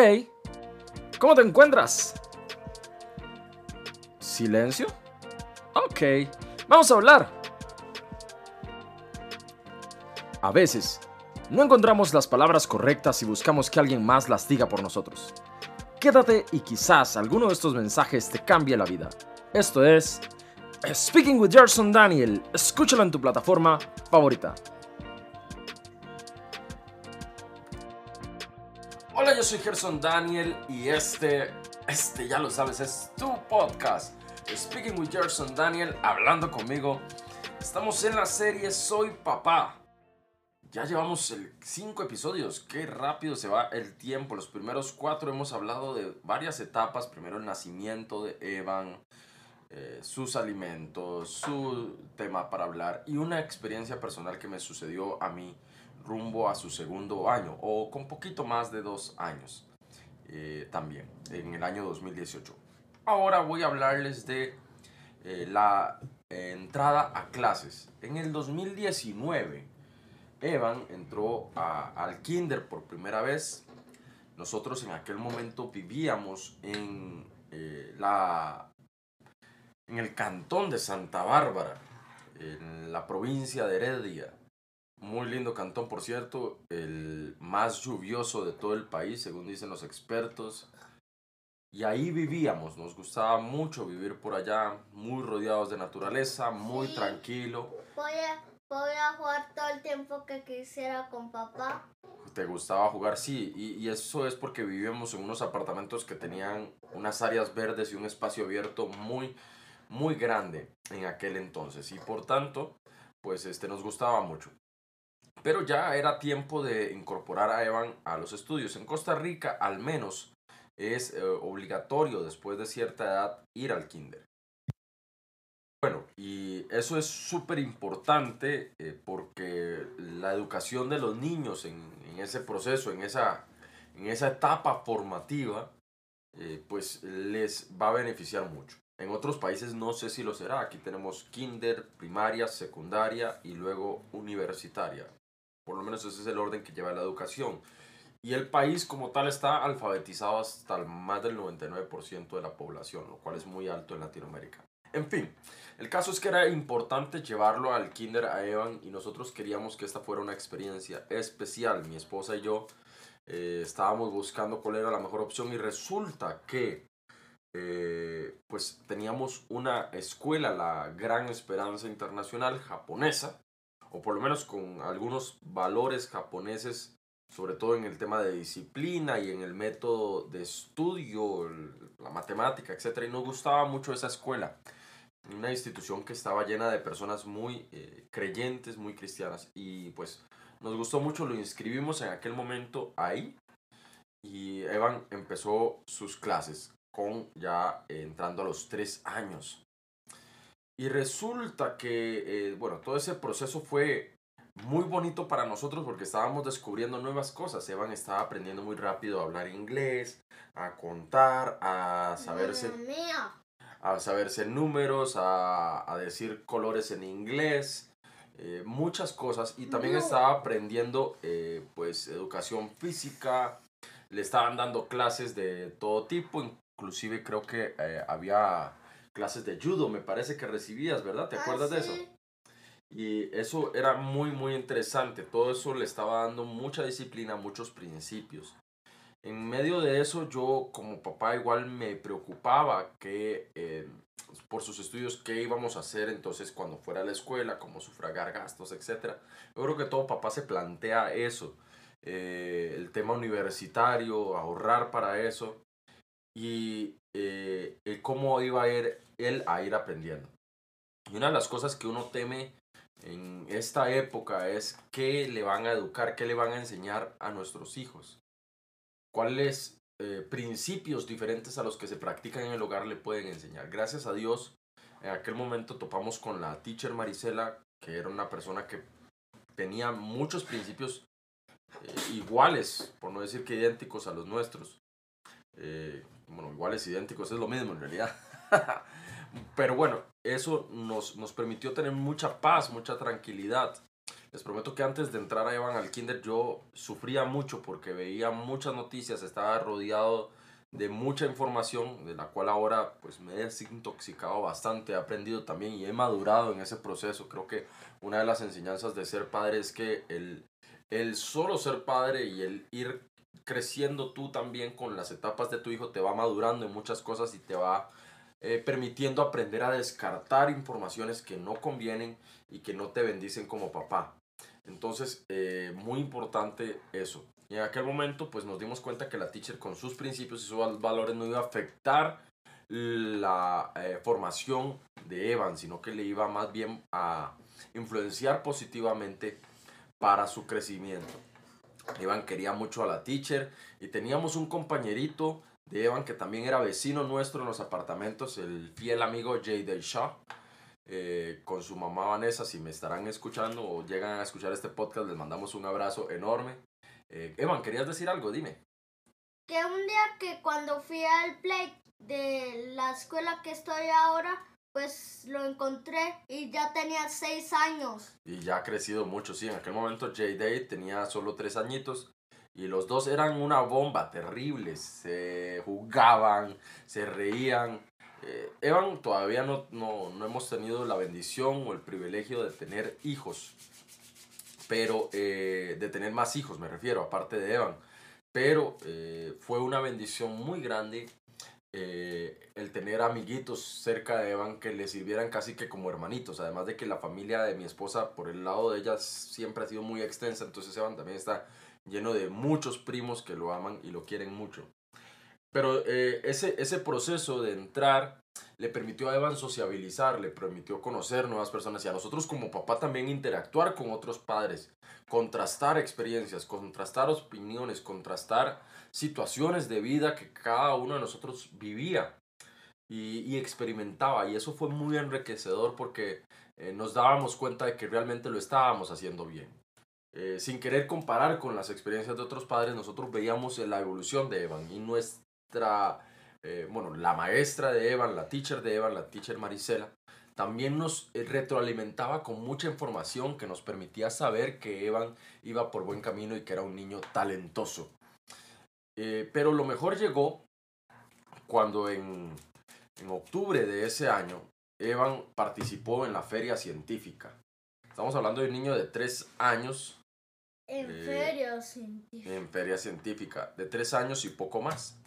Hey, ¿cómo te encuentras? ¿Silencio? Ok, vamos a hablar. A veces, no encontramos las palabras correctas y buscamos que alguien más las diga por nosotros. Quédate y quizás alguno de estos mensajes te cambie la vida. Esto es Speaking with Gerson Daniel. Escúchalo en tu plataforma favorita. Hola, yo soy Gerson Daniel y este, este ya lo sabes, es tu podcast. Speaking with Gerson Daniel, hablando conmigo. Estamos en la serie Soy Papá. Ya llevamos cinco episodios, qué rápido se va el tiempo. Los primeros cuatro hemos hablado de varias etapas. Primero el nacimiento de Evan, eh, sus alimentos, su tema para hablar y una experiencia personal que me sucedió a mí rumbo a su segundo año o con poquito más de dos años eh, también, en el año 2018. Ahora voy a hablarles de eh, la entrada a clases. En el 2019 Evan entró al kinder por primera vez. Nosotros en aquel momento vivíamos en, eh, la, en el cantón de Santa Bárbara, en la provincia de Heredia. Muy lindo cantón, por cierto, el más lluvioso de todo el país, según dicen los expertos. Y ahí vivíamos, nos gustaba mucho vivir por allá, muy rodeados de naturaleza, muy tranquilo. Podía jugar todo el tiempo que quisiera con papá. ¿Te gustaba jugar? Sí, y, eso es porque vivíamos en unos apartamentos que tenían unas áreas verdes y un espacio abierto muy, muy grande en aquel entonces. Y por tanto, pues este, nos gustaba mucho. Pero ya era tiempo de incorporar a Evan a los estudios. En Costa Rica, al menos, es eh, obligatorio después de cierta edad ir al kinder. Bueno, y eso es súper importante eh, porque la educación de los niños en, ese proceso, en esa, en esa etapa formativa, eh, pues les va a beneficiar mucho. En otros países no sé si lo será. Aquí tenemos kinder, primaria, secundaria y luego universitaria. Por lo menos ese es el orden que lleva la educación. Y el país como tal está alfabetizado hasta más del 99% de la población, lo cual es muy alto en Latinoamérica. En fin, el caso es que era importante llevarlo al kinder a Evan y nosotros queríamos que esta fuera una experiencia especial. Mi esposa y yo eh, estábamos buscando cuál era la mejor opción y resulta que eh, pues teníamos una escuela, la Gran Esperanza Internacional japonesa, o por lo menos con algunos valores japoneses, sobre todo en el tema de disciplina y en el método de estudio, la matemática, etc. Y nos gustaba mucho esa escuela una institución que estaba llena de personas muy eh, creyentes, muy cristianas. Y pues nos gustó mucho, lo inscribimos en aquel momento ahí. Y Evan empezó sus clases con ya entrando a los tres años. Y resulta que, eh, bueno, todo ese proceso fue muy bonito para nosotros porque estábamos descubriendo nuevas cosas. Evan estaba aprendiendo muy rápido a hablar inglés, a contar, a saberse a saberse números, a, decir colores en inglés, eh, muchas cosas. Y también estaba aprendiendo eh, pues educación física, le estaban dando clases de todo tipo, inclusive creo que había clases de judo, me parece que recibías, ¿verdad? ¿Te ah, acuerdas de eso? Y eso era muy, muy interesante. Todo eso le estaba dando mucha disciplina, muchos principios. En medio de eso yo como papá igual me preocupaba que eh, por sus estudios qué íbamos a hacer entonces cuando fuera a la escuela, cómo sufragar gastos, etc. Yo creo que todo papá se plantea eso, eh, el tema universitario, ahorrar para eso y eh, cómo iba a ir él a ir aprendiendo. Y una de las cosas que uno teme en esta época es qué le van a educar, qué le van a enseñar a nuestros hijos cuáles eh, principios diferentes a los que se practican en el hogar le pueden enseñar. Gracias a Dios, en aquel momento topamos con la teacher Marisela, que era una persona que tenía muchos principios eh, iguales, por no decir que idénticos a los nuestros. Eh, bueno, iguales, idénticos, es lo mismo en realidad. Pero bueno, eso nos, nos permitió tener mucha paz, mucha tranquilidad. Les prometo que antes de entrar a Evan al kinder yo sufría mucho porque veía muchas noticias, estaba rodeado de mucha información, de la cual ahora pues me he desintoxicado bastante, he aprendido también y he madurado en ese proceso. Creo que una de las enseñanzas de ser padre es que el, el solo ser padre y el ir creciendo tú también con las etapas de tu hijo te va madurando en muchas cosas y te va eh, permitiendo aprender a descartar informaciones que no convienen y que no te bendicen como papá. Entonces, eh, muy importante eso. Y en aquel momento, pues nos dimos cuenta que la teacher con sus principios y sus valores no iba a afectar la eh, formación de Evan, sino que le iba más bien a influenciar positivamente para su crecimiento. Evan quería mucho a la teacher y teníamos un compañerito de Evan que también era vecino nuestro en los apartamentos, el fiel amigo Jay Del Shaw. Eh, con su mamá Vanessa, si me estarán escuchando o llegan a escuchar este podcast, les mandamos un abrazo enorme. Eh, Evan, ¿querías decir algo? Dime. Que un día que cuando fui al play de la escuela que estoy ahora, pues lo encontré y ya tenía seis años. Y ya ha crecido mucho, sí. En aquel momento J-Day tenía solo tres añitos y los dos eran una bomba terrible. Se jugaban, se reían. Eh, Evan todavía no, no, no, hemos tenido la bendición o el privilegio de tener hijos, pero eh, de tener más hijos me refiero, aparte de Evan. Pero eh, fue una bendición muy grande el tener amiguitos cerca de Evan que le sirvieran casi que como hermanitos, además de que la familia de mi esposa por el lado de ella siempre ha sido muy extensa, entonces Evan también está lleno de muchos primos que lo aman y lo quieren mucho. Pero eh, ese, ese proceso de entrar le permitió a Evan sociabilizar, le permitió conocer nuevas personas y a nosotros como papá también interactuar con otros padres, contrastar experiencias, contrastar opiniones, contrastar situaciones de vida que cada uno de nosotros vivía y, experimentaba. Y eso fue muy enriquecedor porque eh, nos dábamos cuenta de que realmente lo estábamos haciendo bien. Eh, sin querer comparar con las experiencias de otros padres, nosotros veíamos la evolución de Evan y nuestra, eh, bueno, la maestra de Evan, la teacher de Evan, la teacher Marisela, también nos retroalimentaba con mucha información que nos permitía saber que Evan iba por buen camino y que era un niño talentoso. pero lo mejor llegó cuando en en octubre de ese año, Evan participó en la feria científica. Estamos hablando de un niño de tres años. En eh, feria científica. En feria científica, de tres años y poco más.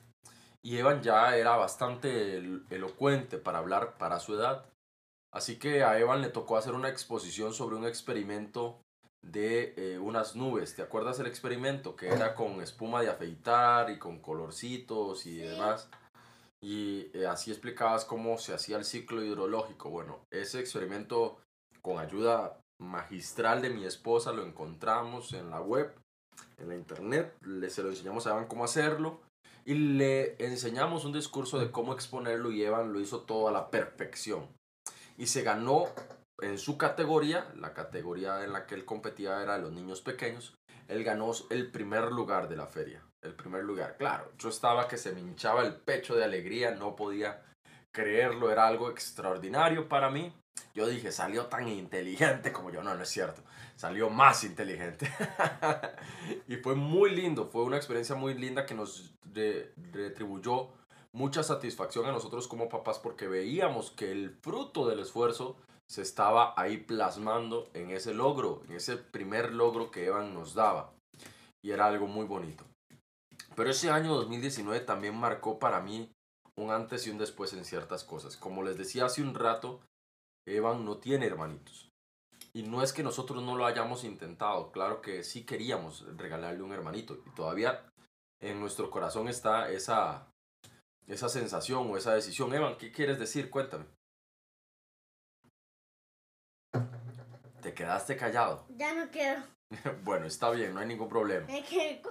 Y Evan ya era bastante elocuente para hablar para su edad. Así que a Evan le tocó hacer una exposición sobre un experimento de eh, unas nubes. ¿Te acuerdas el experimento? Que era con espuma de afeitar y con colorcitos y demás y eh, así explicabas cómo se hacía el ciclo hidrológico. Bueno, ese experimento con ayuda magistral de mi esposa lo encontramos en la web, en la internet, le se lo enseñamos a Evan cómo hacerlo y le enseñamos un discurso de cómo exponerlo y Evan lo hizo todo a la perfección. Y se ganó en su categoría, la categoría en la que él competía era de los niños pequeños, él ganó el primer lugar de la feria el primer lugar. Claro, yo estaba que se me hinchaba el pecho de alegría, no podía creerlo, era algo extraordinario para mí. Yo dije, salió tan inteligente como yo, no, no es cierto, salió más inteligente. y fue muy lindo, fue una experiencia muy linda que nos retribuyó mucha satisfacción a nosotros como papás porque veíamos que el fruto del esfuerzo se estaba ahí plasmando en ese logro, en ese primer logro que Evan nos daba. Y era algo muy bonito. Pero ese año 2019 también marcó para mí un antes y un después en ciertas cosas. Como les decía hace un rato, Evan no tiene hermanitos. Y no es que nosotros no lo hayamos intentado, claro que sí queríamos regalarle un hermanito. Y todavía en nuestro corazón está esa, esa sensación o esa decisión. Evan, ¿qué quieres decir? Cuéntame. ¿Te quedaste callado? Ya no quiero. bueno, está bien, no hay ningún problema. Es que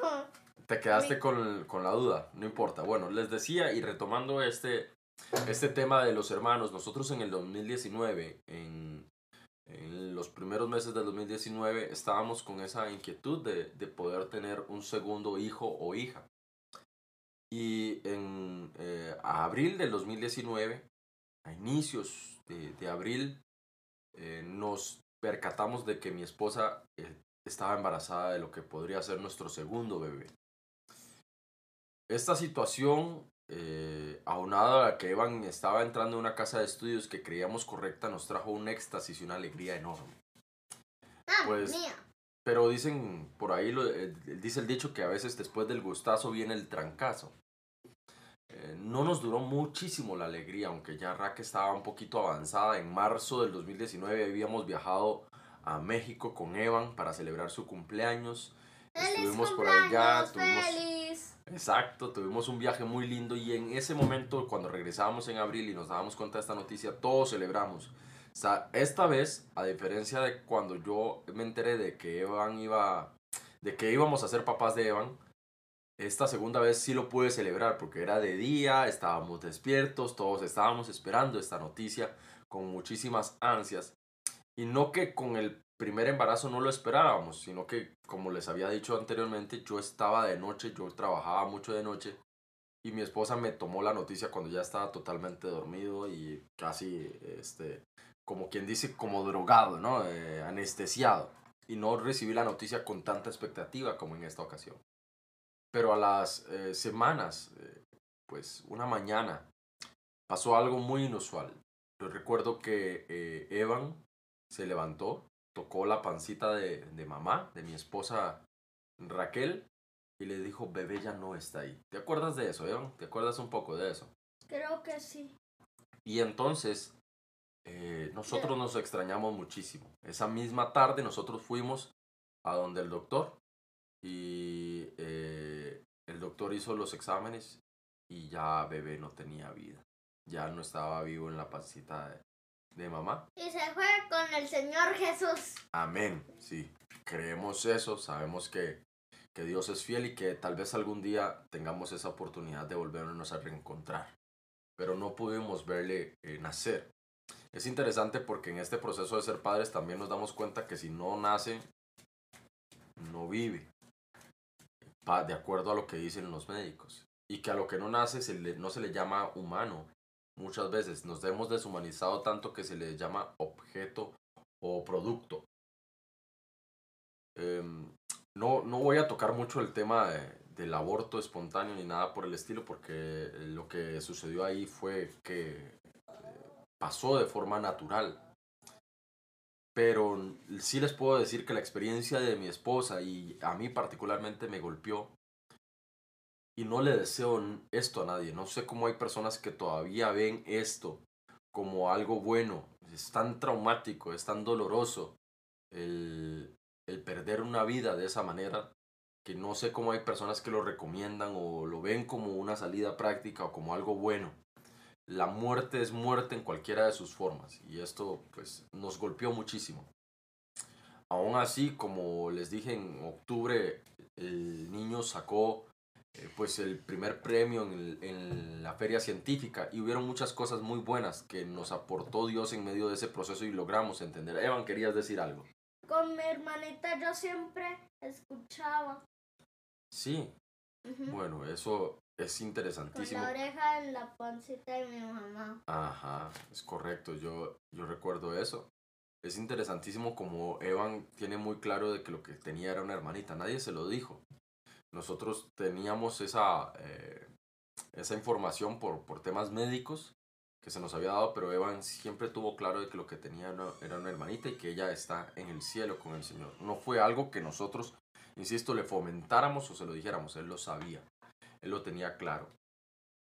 te quedaste con, con, la duda, no importa. Bueno, les decía y retomando este, este tema de los hermanos, nosotros en el 2019, en, en los primeros meses del 2019, estábamos con esa inquietud de, de poder tener un segundo hijo o hija. Y en eh, abril del 2019, a inicios de, de abril, eh, nos percatamos de que mi esposa eh, estaba embarazada de lo que podría ser nuestro segundo bebé. Esta situación, aunada a que Evan estaba entrando en una casa de estudios que creíamos correcta, nos trajo un éxtasis y una alegría enorme. Ah, Pues-. Pero dicen, por ahí lo- eh, dice el dicho que a veces después del gustazo viene el trancazo. Eh, no nos duró muchísimo la alegría, aunque ya Raque estaba un poquito avanzada. En marzo del 2019 habíamos viajado a México con Evan para celebrar su cumpleaños. ¡Feliz Estuvimos por allá, cumpleaños, tuvimos-! Exacto, tuvimos un viaje muy lindo y en ese momento, cuando regresábamos en abril y nos dábamos cuenta de esta noticia, todos celebramos. Esta vez, a diferencia de cuando yo me enteré de que Evan iba, de que íbamos a ser papás de Evan, esta segunda vez sí lo pude celebrar porque era de día, estábamos despiertos, todos estábamos esperando esta noticia con muchísimas ansias. Y no que con el primer embarazo no lo esperábamos, sino que, como les había dicho anteriormente, yo estaba de noche, yo trabajaba mucho de noche y mi esposa me tomó la noticia cuando ya estaba totalmente dormido y casi, este, como quien dice, como drogado, ¿no? Eh, anestesiado. Y no recibí la noticia con tanta expectativa como en esta ocasión. Pero a las eh, semanas, eh, pues una mañana, pasó algo muy inusual. Yo recuerdo que eh, Evan se levantó, tocó la pancita de, de mamá, de mi esposa Raquel, y le dijo, bebé ya no está ahí. ¿Te acuerdas de eso, Evan? ¿Te acuerdas un poco de eso? Creo que sí. Y entonces, eh, nosotros nos extrañamos muchísimo. Esa misma tarde nosotros fuimos a donde el doctor y eh, el doctor hizo los exámenes y ya bebé no tenía vida. Ya no estaba vivo en la pancita de, mamá. Y se fue con el Señor Jesús. Amén, sí. Creemos eso, sabemos que, que Dios es fiel y que tal vez algún día tengamos esa oportunidad de volvernos a reencontrar. Pero no pudimos verle eh, nacer. Es interesante porque en este proceso de ser padres también nos damos cuenta que si no nace, no vive. De acuerdo a lo que dicen los médicos. Y que a lo que no nace se le- no se le llama humano. Muchas veces nos hemos deshumanizado tanto que se le llama objeto o producto. Em, no, no voy a tocar mucho el tema de- del aborto espontáneo ni nada por el estilo porque lo que sucedió ahí fue que eh, pasó de forma natural. Pero sí les puedo decir que la experiencia de mi esposa y a mí particularmente me golpeó. Y no le deseo esto a nadie. No sé cómo hay personas que todavía ven esto como algo bueno. Es tan traumático, es tan doloroso el, el perder una vida de esa manera que no sé cómo hay personas que lo recomiendan o lo ven como una salida práctica o como algo bueno. La muerte es muerte en cualquiera de sus formas y esto pues nos golpeó muchísimo. Aún así, como les dije en octubre, el niño sacó pues el primer premio en, el- en la feria científica y hubieron muchas cosas muy buenas que nos aportó Dios en medio de ese proceso y logramos entender. Evan, querías decir algo. Con mi hermanita yo siempre escuchaba. Sí, bueno, eso es Con interesantísimo. la oreja en la pancita de mi mamá. Ajá, es correcto, yo, yo recuerdo eso. Es interesantísimo como Evan tiene muy claro de que lo que tenía era una hermanita, nadie se lo dijo. Nosotros teníamos esa, eh, esa información por, por temas médicos que se nos había dado, pero Evan siempre tuvo claro de que lo que tenía era- una hermanita y que ella está en el cielo con el Señor. No fue algo que nosotros, insisto, le fomentáramos o se lo dijéramos, él lo sabía, él lo tenía claro.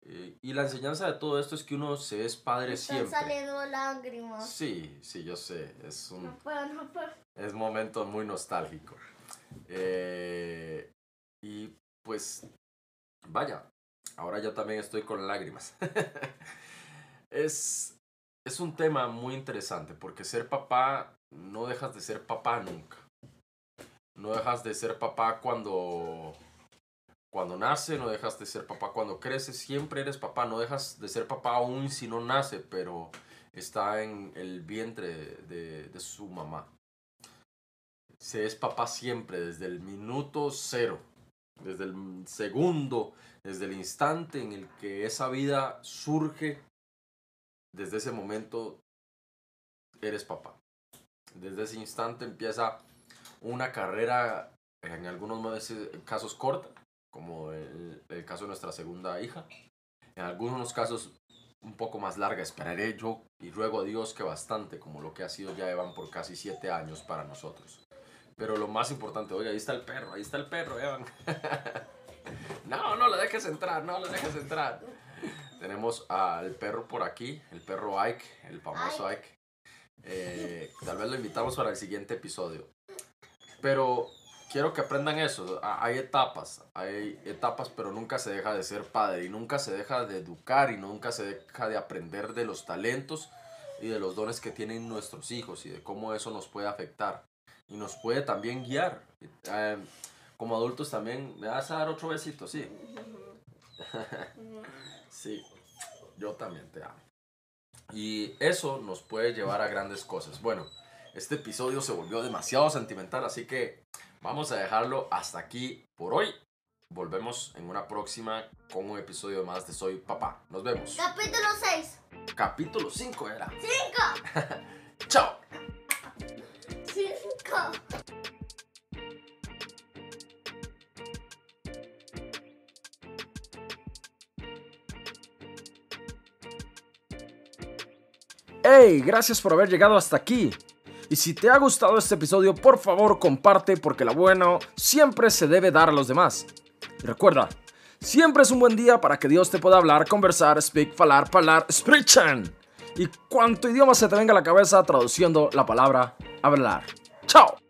Eh, y la enseñanza de todo esto es que uno se es padre Están siempre. saliendo lágrimas. Sí, sí, yo sé, es un, No puedo, no puedo. es momento muy nostálgico. Eh, y pues, vaya, ahora yo también estoy con lágrimas. es, es un tema muy interesante porque ser papá no dejas de ser papá nunca. No dejas de ser papá cuando, cuando nace, no dejas de ser papá cuando crece, siempre eres papá, no dejas de ser papá aún si no nace, pero está en el vientre de, de su mamá. Se es papá siempre, desde el minuto cero, desde el segundo, desde el instante en el que esa vida surge, desde ese momento eres papá. Desde ese instante empieza una carrera, en algunos casos corta, como el, caso de nuestra segunda hija. En algunos casos un poco más larga, esperaré yo y ruego a Dios que bastante, como lo que ha sido ya Evan por casi siete años para nosotros. Pero lo más importante, oye, ahí está el perro, ahí está el perro, Evan. no, no le dejes entrar, no le dejes entrar. Tenemos al perro por aquí, el perro Ike, el famoso Ike. Eh, tal vez lo invitamos para el siguiente episodio. Pero quiero que aprendan eso. Hay etapas, hay etapas, pero nunca se deja de ser padre y nunca se deja de educar y nunca se deja de aprender de los talentos y de los dones que tienen nuestros hijos y de cómo eso nos puede afectar y nos puede también guiar. Eh, como adultos también, ¿me vas a dar otro besito? Sí. sí, yo también te amo. Y eso nos puede llevar a grandes cosas. Bueno, este episodio se volvió demasiado sentimental, así que vamos a dejarlo hasta aquí por hoy. Volvemos en una próxima con un episodio más de Soy Papá. Nos vemos. Capítulo 6. Capítulo 5 era. 5. Chao. 5. ¡Hey! Gracias por haber llegado hasta aquí. Y si te ha gustado este episodio, por favor comparte porque lo bueno siempre se debe dar a los demás. Y recuerda, siempre es un buen día para que Dios te pueda hablar, conversar, speak, falar, palar, sprechen. Y cuanto idioma se te venga a la cabeza traduciendo la palabra hablar. ¡Chao!